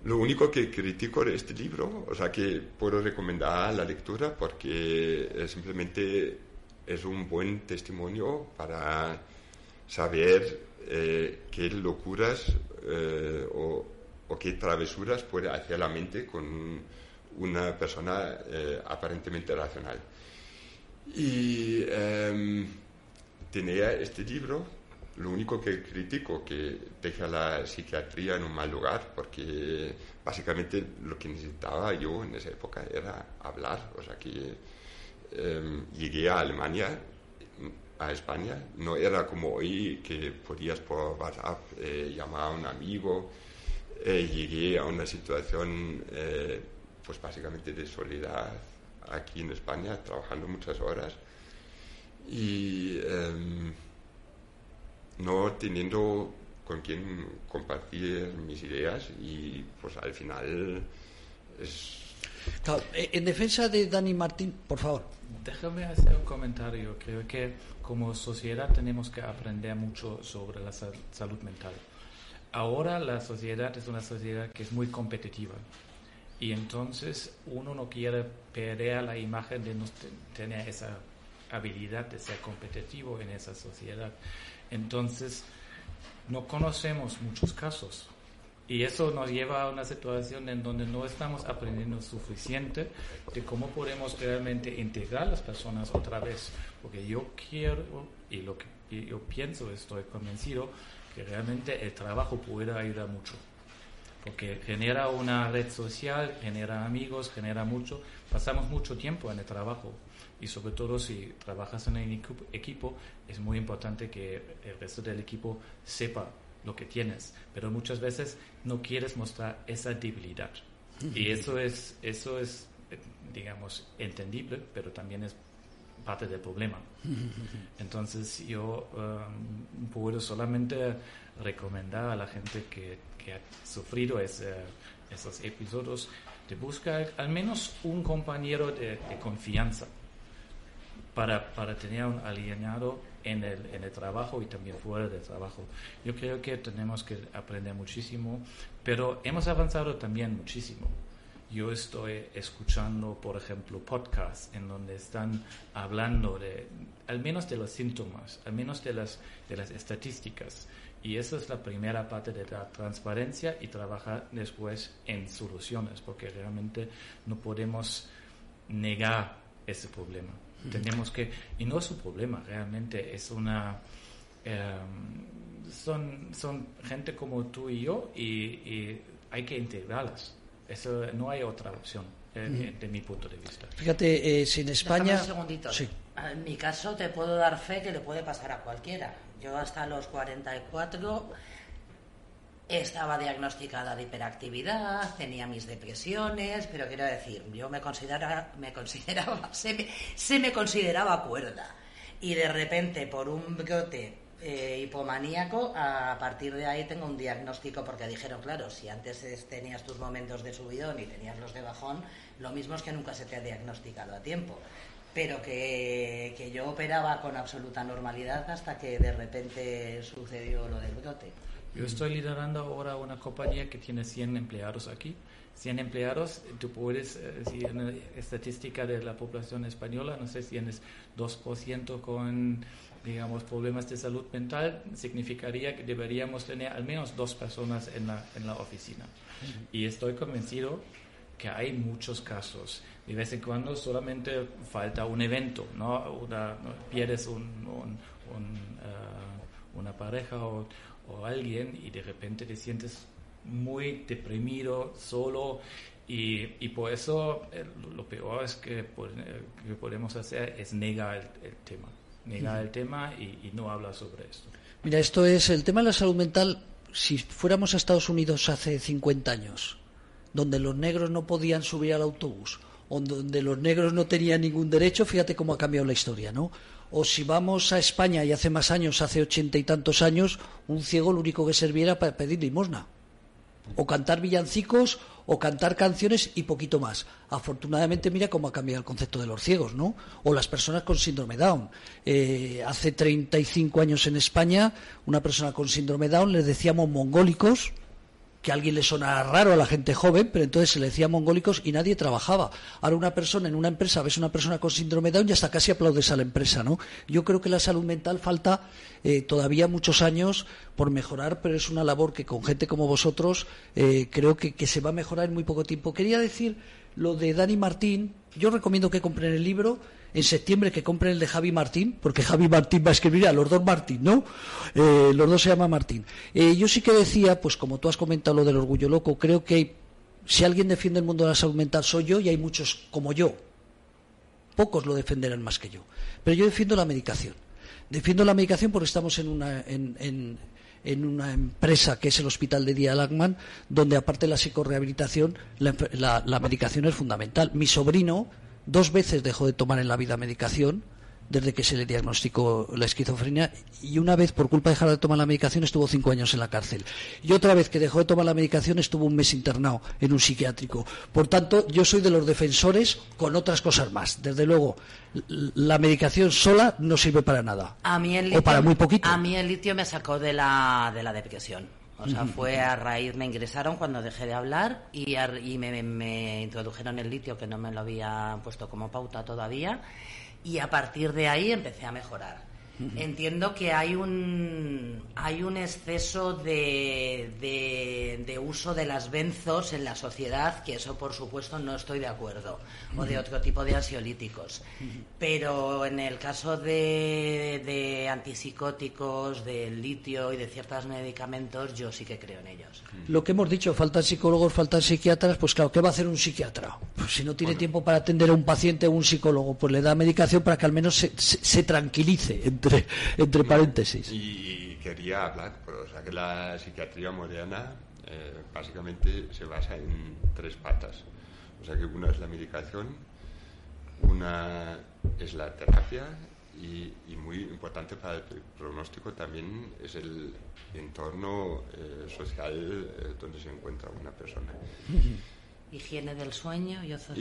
lo único que critico de este libro, o sea que puedo recomendar la lectura porque simplemente es un buen testimonio para saber eh, qué locuras eh, o, qué travesuras puede hacer la mente con una persona eh, aparentemente racional. Y em, tenía este libro lo único que critico que deja la psiquiatría en un mal lugar, porque básicamente lo que necesitaba yo en esa época era hablar. O sea que em, llegué a Alemania, a España, no era como hoy que podías por WhatsApp eh, llamar a un amigo. Eh, llegué a una situación, eh, pues básicamente de soledad aquí en España, trabajando muchas horas. Y em, no teniendo con quien compartir mis ideas y pues al final es... Eh, en defensa de Dani Martín, por favor. Déjame hacer un comentario. Creo que como sociedad tenemos que aprender mucho sobre la salud mental. Ahora la sociedad es una sociedad que es muy competitiva y entonces uno no quiere perder la imagen de no tener esa habilidad de ser competitivo en esa sociedad. Entonces, no conocemos muchos casos. Y eso nos lleva a una situación en donde no estamos aprendiendo suficiente de cómo podemos realmente integrar a las personas otra vez. Porque yo quiero, y lo que yo pienso, estoy convencido, que realmente el trabajo puede ayudar mucho. Porque genera una red social, genera amigos, genera mucho. Pasamos mucho tiempo en el trabajo y sobre todo si trabajas en un equipo es muy importante que el resto del equipo sepa lo que tienes, pero muchas veces no quieres mostrar esa debilidad. Y eso es, eso es, digamos, entendible, pero también es parte del problema. Entonces yo um, puedo solamente recomendar a la gente que, que ha sufrido ese, esos episodios de buscar al menos un compañero de confianza para, para tener un alienado en el, en el trabajo y también fuera del trabajo. Yo creo que tenemos que aprender muchísimo, pero hemos avanzado también muchísimo. Yo estoy escuchando, por ejemplo, podcasts en donde están hablando de, al menos de los síntomas, al menos de las, de las estadísticas. Y esa es la primera parte de la transparencia y trabajar después en soluciones, porque realmente no podemos negar ese problema. Tenemos que, y no es un problema, realmente es una, em, son, son gente como tú y yo y, hay que integrarlas. Eso no hay otra opción. Eh, de mi punto de vista. Fíjate, eh, si en España... un segundito. Sí. En mi caso te puedo dar fe que le puede pasar a cualquiera. Yo hasta los 44 estaba diagnosticada de hiperactividad, tenía mis depresiones, pero quiero decir, yo me, considera, me consideraba, se me, consideraba cuerda. Y de repente, por un brote eh, hipomaníaco, a partir de ahí tengo un diagnóstico, porque dijeron, claro, si antes tenías tus momentos de subidón y tenías los de bajón, lo mismo es que nunca se te ha diagnosticado a tiempo pero que, que, yo operaba con absoluta normalidad hasta que de repente sucedió lo del brote. Yo estoy liderando ahora una compañía que tiene 100 empleados aquí. 100 empleados, tú puedes, eh, si en estadística de la población española, no sé si tienes 2% con, digamos, problemas de salud mental, significaría que deberíamos tener al menos dos personas en la, en la oficina. Y estoy convencido que hay muchos casos de vez en cuando solamente falta un evento, ¿no? Una, pierdes un, uh, una pareja o, alguien y de repente te sientes muy deprimido, solo y, y por eso eh, lo peor es que, que, podemos hacer es negar el, tema, negar el tema y, y no hablar sobre esto. Mira, esto es el tema de la salud mental. Si fuéramos a Estados Unidos hace 50 años, donde los negros no podían subir al autobús, donde los negros no tenían ningún derecho, fíjate cómo ha cambiado la historia, ¿no? O si vamos a España y hace más años, hace ochenta y tantos años, un ciego lo único que serviera para pedir limosna. O cantar villancicos, o cantar canciones y poquito más. Afortunadamente, mira cómo ha cambiado el concepto de los ciegos, ¿no? O las personas con síndrome Down. Eh, hace 35 años en España, una persona con síndrome Down les decíamos mongólicos, que a alguien le sonara raro a la gente joven, pero entonces se le decía mongólicos y nadie trabajaba. Ahora una persona en una empresa, ves una persona con síndrome Down y hasta casi aplaudes a la empresa, ¿no? Yo creo que la salud mental falta eh, todavía muchos años por mejorar, pero es una labor que con gente como vosotros eh, creo que se va a mejorar en muy poco tiempo. Quería decir lo de Dani Martín, yo recomiendo que compren el libro en septiembre que compren el de Javi Martín, porque Javi Martín va a escribir a los dos Martín, ¿no? Eh, los dos se llaman Martín. Eh, yo sí que decía, pues como tú has comentado lo del orgullo loco, creo que si alguien defiende el mundo de la salud mental soy yo y hay muchos como yo. Pocos lo defenderán más que yo. Pero yo defiendo la medicación. Defiendo la medicación porque estamos en una, en, una empresa que es el Hospital de Día Lagman, donde aparte de la psicorehabilitación, la medicación es fundamental. Mi sobrino Dos veces dejó de tomar en la vida medicación desde que se le diagnosticó la esquizofrenia y una vez por culpa de dejar de tomar la medicación estuvo cinco años en la cárcel y otra vez que dejó de tomar la medicación estuvo un mes internado en un psiquiátrico. Por tanto, yo soy de los defensores con otras cosas más. Desde luego, la medicación sola no sirve para nada. A mí el litio, o para muy poquito. A mí el litio me sacó de la, de la depresión. O sea, fue a raíz, me ingresaron cuando dejé de hablar y, y me, me, introdujeron el litio que no me lo había puesto como pauta todavía y a partir de ahí empecé a mejorar. Entiendo que hay un, hay un exceso de, de, uso de las benzos en la sociedad, que eso por supuesto no estoy de acuerdo, o de otro tipo de ansiolíticos. Pero en el caso de, de antipsicóticos, del litio y de ciertos medicamentos, yo sí que creo en ellos. Lo que hemos dicho, faltan psicólogos, faltan psiquiatras, pues claro, ¿qué va a hacer un psiquiatra? Pues si no tiene tiempo para atender a un paciente o un psicólogo, pues le da medicación para que al menos se, se tranquilice entre, paréntesis. Y, quería hablar, pues, o sea, que la psiquiatría moderna eh, básicamente se basa en tres patas. O sea, que una es la medicación, una es la terapia y, muy importante para el pronóstico también es el entorno eh, social eh, donde se encuentra una persona. Higiene del sueño y ocio,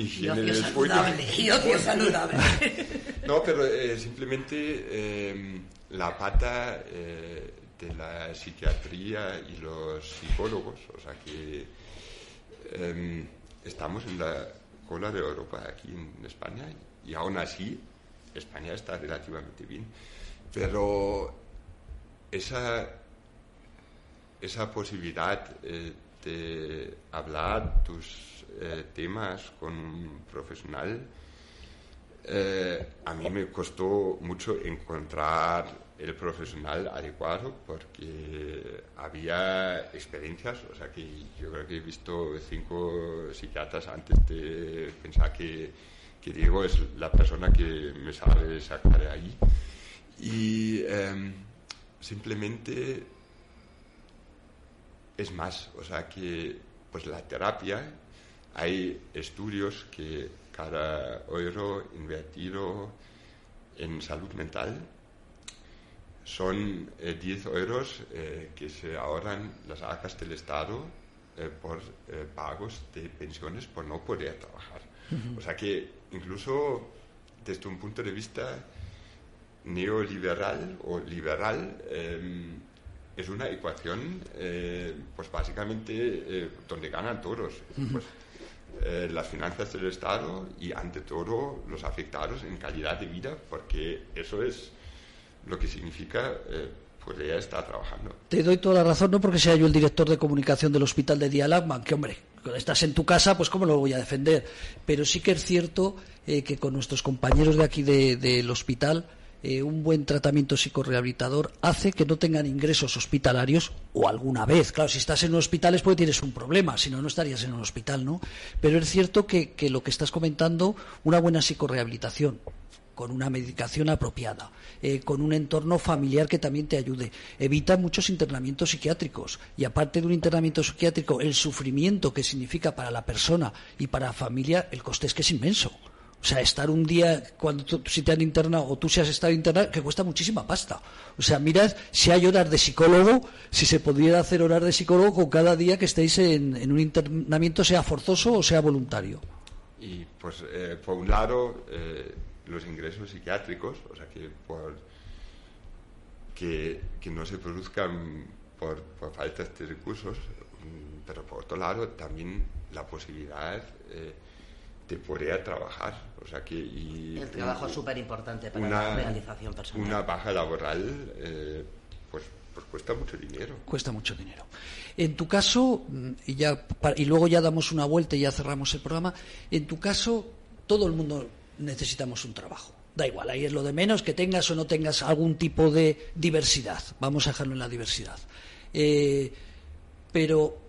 saludable. Y ocio saludable. No, pero eh, simplemente em, la pata eh, de la psiquiatría y los psicólogos, o sea que em, estamos en la cola de Europa aquí en España y aún así España está relativamente bien. Pero esa, esa posibilidad eh, de hablar tus eh, temas con un profesional, eh, a mí me costó mucho encontrar el profesional adecuado porque había experiencias, o sea que yo creo que he visto cinco psiquiatras antes de pensar que, que Diego es la persona que me sabe sacar de ahí. Y em, simplemente es más, o sea que pues la terapia, hay estudios que cada euro invertido en salud mental son 10 eh, euros eh, que se ahorran las arcas del Estado eh, por pagos de pensiones por no poder trabajar. O sea que incluso desde un punto de vista neoliberal o liberal em, es una ecuación pues básicamente donde ganan todos. Pues, las finanzas del Estado y ante todo los afectados en calidad de vida, porque eso es lo que significa eh, pues ella está trabajando. Te doy toda la razón, no porque sea yo el director de comunicación del hospital de Dialagman, que hombre, estás en tu casa, pues cómo lo voy a defender. Pero sí que es cierto eh, que con nuestros compañeros de aquí del hospital, eh, un buen tratamiento psicorehabilitador hace que no tengan ingresos hospitalarios o alguna vez. Claro, si estás en un hospital es porque tienes un problema, si no, no estarías en un hospital, ¿no? Pero es cierto que, lo que estás comentando, una buena psicorehabilitación, con una medicación apropiada, eh, con un entorno familiar que también te ayude. Evita muchos internamientos psiquiátricos y aparte de un internamiento psiquiátrico, el sufrimiento que significa para la persona y para la familia, el coste es que es inmenso. O sea, estar un día cuando si te han internado o tú se has estado internado, que cuesta muchísima pasta. O sea, mirad si hay horas de psicólogo, si se pudiera hacer horas de psicólogo con cada día que estéis en, un internamiento, sea forzoso o sea voluntario. Y pues, eh, por un lado, eh, los ingresos psiquiátricos, o sea, que, por, que, no se produzcan por, por falta de recursos, mm, pero por otro lado también la posibilidad eh, de poder trabajar. O sea que, el trabajo es súper importante para la realización personal. Una baja laboral, eh, pues, pues cuesta mucho dinero. Cuesta mucho dinero. En tu caso, mm, y, ya, y luego ya damos una vuelta y ya cerramos el programa, en tu caso, todo el mundo necesitamos un trabajo. Da igual, ahí es lo de menos que tengas o no tengas algún tipo de diversidad. Vamos a dejarlo en la diversidad. Eh, pero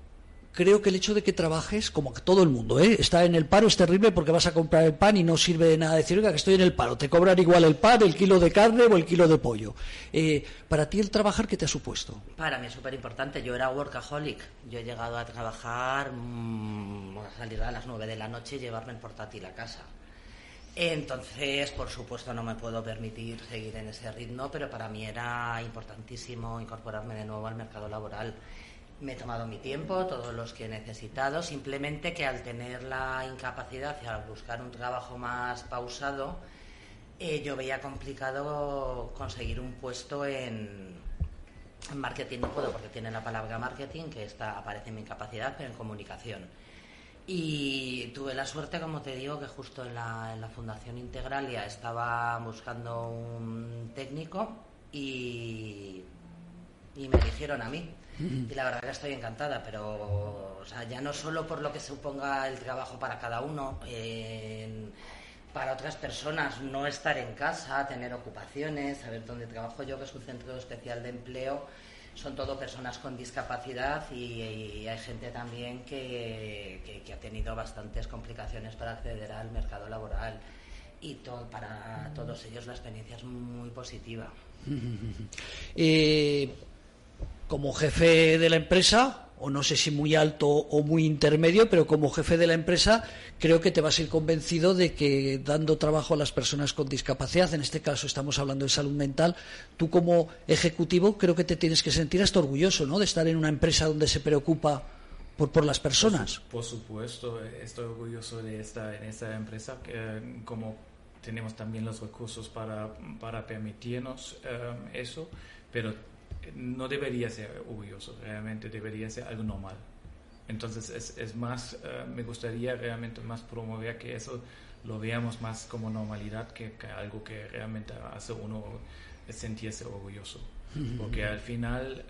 creo que el hecho de que trabajes, como todo el mundo, ¿eh? está en el paro es terrible porque vas a comprar el pan y no sirve de nada decir, que estoy en el paro. Te cobran igual el pan, el kilo de carne o el kilo de pollo. Eh, para ti el trabajar, ¿qué te ha supuesto? Para mí es súper importante. Yo era workaholic. Yo he llegado a trabajar, mm, a salir a las nueve de la noche y llevarme el portátil a casa. Entonces, por supuesto, no me puedo permitir seguir en ese ritmo, pero para mí era importantísimo incorporarme de nuevo al mercado laboral. Me he tomado mi tiempo, todos los que he necesitado, simplemente que al tener la incapacidad y al buscar un trabajo más pausado, eh, yo veía complicado conseguir un puesto en, marketing. No puedo porque tiene la palabra marketing, que está, aparece en mi incapacidad, pero en comunicación y tuve la suerte, como te digo, que justo en la, en la Fundación Integralia estaba buscando un técnico y, y me eligieron a mí. Y la verdad que estoy encantada, pero o sea, ya no solo por lo que suponga el trabajo para cada uno, para otras personas no estar en casa, tener ocupaciones, saber dónde trabajo yo, que es un centro especial de empleo, son todo personas con discapacidad y, hay gente también que, ha tenido bastantes complicaciones para acceder al mercado laboral y para todos ellos la experiencia es muy positiva. Eh, como jefe de la empresa, o no sé si muy alto o muy intermedio, pero como jefe de la empresa creo que te vas a ir convencido de que dando trabajo a las personas con discapacidad, en este caso estamos hablando de salud mental, tú como ejecutivo creo que te tienes que sentir hasta orgulloso ¿no? de estar en una empresa donde se preocupa por, por las personas. Por, supuesto, estoy orgulloso de estar en esta empresa. como tenemos también los recursos para, para permitirnos eso, pero no debería ser orgulloso, realmente debería ser algo normal. Entonces es, es más, me gustaría realmente más promover que eso lo veamos más como normalidad que, algo que realmente hace uno sentirse orgulloso. Porque al final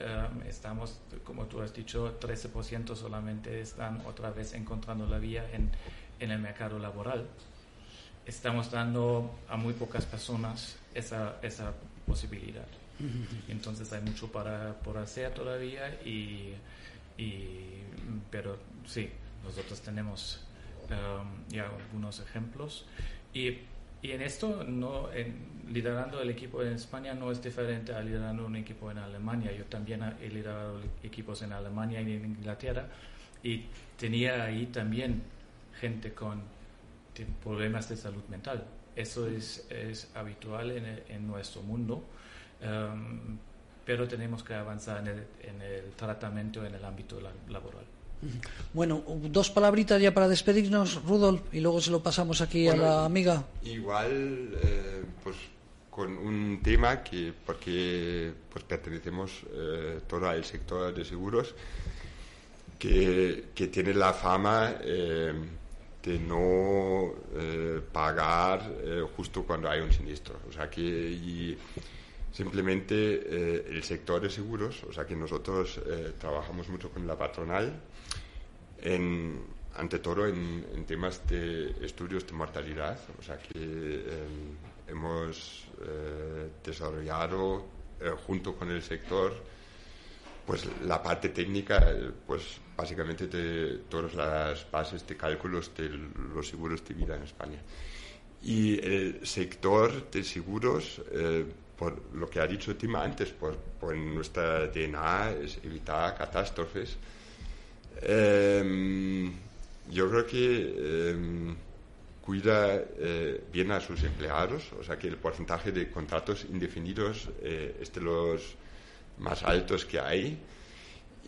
estamos, como tú has dicho, 13% solamente están otra vez encontrando la vía en, en el mercado laboral. Estamos dando a muy pocas personas esa, esa posibilidad. Entonces hay mucho para, por hacer todavía, y, y, pero sí, nosotros tenemos um, ya algunos ejemplos. Y, y en esto, no, en, liderando el equipo en España no es diferente a liderando un equipo en Alemania. Yo también he liderado equipos en Alemania y en Inglaterra y tenía ahí también gente con problemas de salud mental. Eso es, es habitual en, en nuestro mundo Em, pero tenemos que avanzar en el, en el, tratamiento en el ámbito laboral. Bueno, dos palabritas ya para despedirnos, Rudolf, y luego se lo pasamos aquí a la amiga. Igual, eh, pues con un tema que, porque pues pertenecemos eh, todo al sector de seguros, que, que tiene la fama eh, de no eh, pagar justo cuando hay un siniestro. O sea que y, Simplemente eh, el sector de seguros, o sea que nosotros eh, trabajamos mucho con la patronal, en, ante todo en, temas de estudios de mortalidad, o sea que em, hemos eh, desarrollado junto con el sector pues la parte técnica, pues básicamente de todas las bases de cálculos de los seguros de vida en España. Y el sector de seguros por lo que ha dicho Tim antes, por, por nuestra DNA es evitar catástrofes. Em, yo creo que em, cuida eh, bien a sus empleados, o sea que el porcentaje de contratos indefinidos eh, es de los más altos que hay.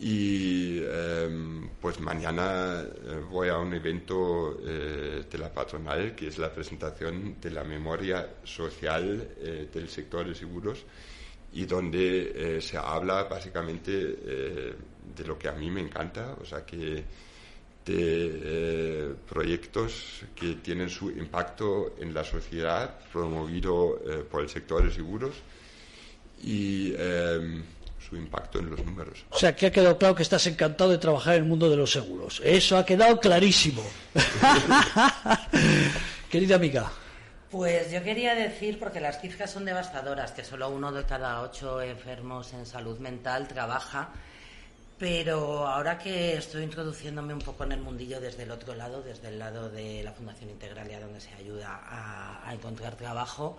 Y em, pues mañana eh, voy a un evento eh, de la patronal que es la presentación de la memoria social eh, del sector de seguros y donde se habla básicamente de lo que a mí me encanta, o sea que de proyectos que tienen su impacto en la sociedad promovido por el sector de seguros. Y em, su impacto en los números. O sea, que ha quedado claro que estás encantado de trabajar en el mundo de los seguros. Eso ha quedado clarísimo. Querida amiga. Pues yo quería decir, porque las cifras son devastadoras, que solo uno de cada ocho enfermos en salud mental trabaja, pero ahora que estoy introduciéndome un poco en el mundillo desde el otro lado, desde el lado de la Fundación Integralia, donde se ayuda a, a encontrar trabajo,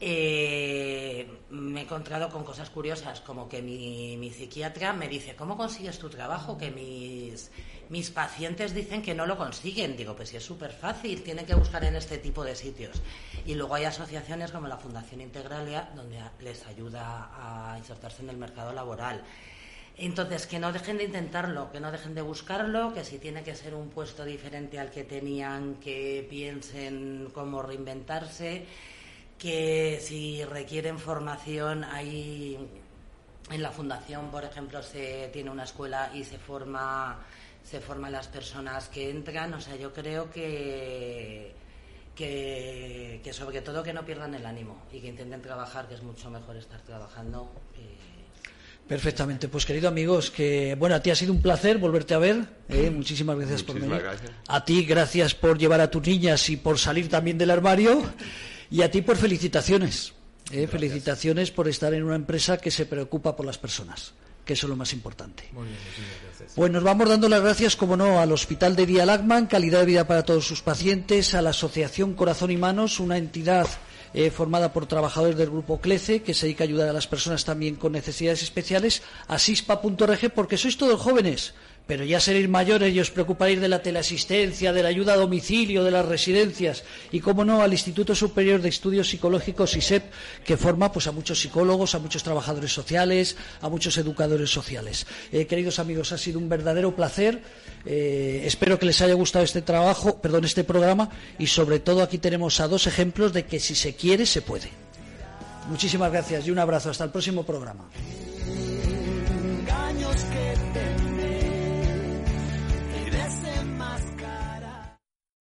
eh, me he encontrado con cosas curiosas, como que mi, psiquiatra me dice, ¿cómo consigues tu trabajo? Que mis, mis pacientes dicen que no lo consiguen. Digo, pues sí, es súper fácil, tienen que buscar en este tipo de sitios. Y luego hay asociaciones como la Fundación Integralia, donde les ayuda a insertarse en el mercado laboral. Entonces, que no dejen de intentarlo, que no dejen de buscarlo, que si tiene que ser un puesto diferente al que tenían, que piensen cómo reinventarse que si requieren formación hay en la fundación, por ejemplo, se tiene una escuela y se forma se forman las personas que entran, o sea, yo creo que, que, sobre todo que no pierdan el ánimo y que intenten trabajar, que es mucho mejor estar trabajando. Perfectamente, pues querido amigos, que bueno, a ti ha sido un placer volverte a ver. ¿eh? Muchísimas gracias por venir. A ti, gracias por llevar a tus niñas y por salir también del armario. Y a ti por felicitaciones. Eh, felicitaciones por estar en una empresa que se preocupa por las personas, que eso es lo más importante. Muy bien, gracias. Pues nos vamos dando las gracias, como no, al Hospital de Vía Lagman, Calidad de Vida para todos sus pacientes, a la Asociación Corazón y Manos, una entidad eh, formada por trabajadores del grupo CLECE, que se dedica a ayudar a las personas también con necesidades especiales, a SISPA.org, porque sois todos jóvenes pero ya seréis mayores y os preocuparéis de la teleasistencia, de la ayuda a domicilio, de las residencias y, cómo no, al Instituto Superior de Estudios Psicológicos, ISEP, que forma pues, a muchos psicólogos, a muchos trabajadores sociales, a muchos educadores sociales. Eh, queridos amigos, ha sido un verdadero placer. Eh, espero que les haya gustado este trabajo, perdón, este programa y, sobre todo, aquí tenemos a dos ejemplos de que si se quiere, se puede. Muchísimas gracias y un abrazo. Hasta el próximo programa.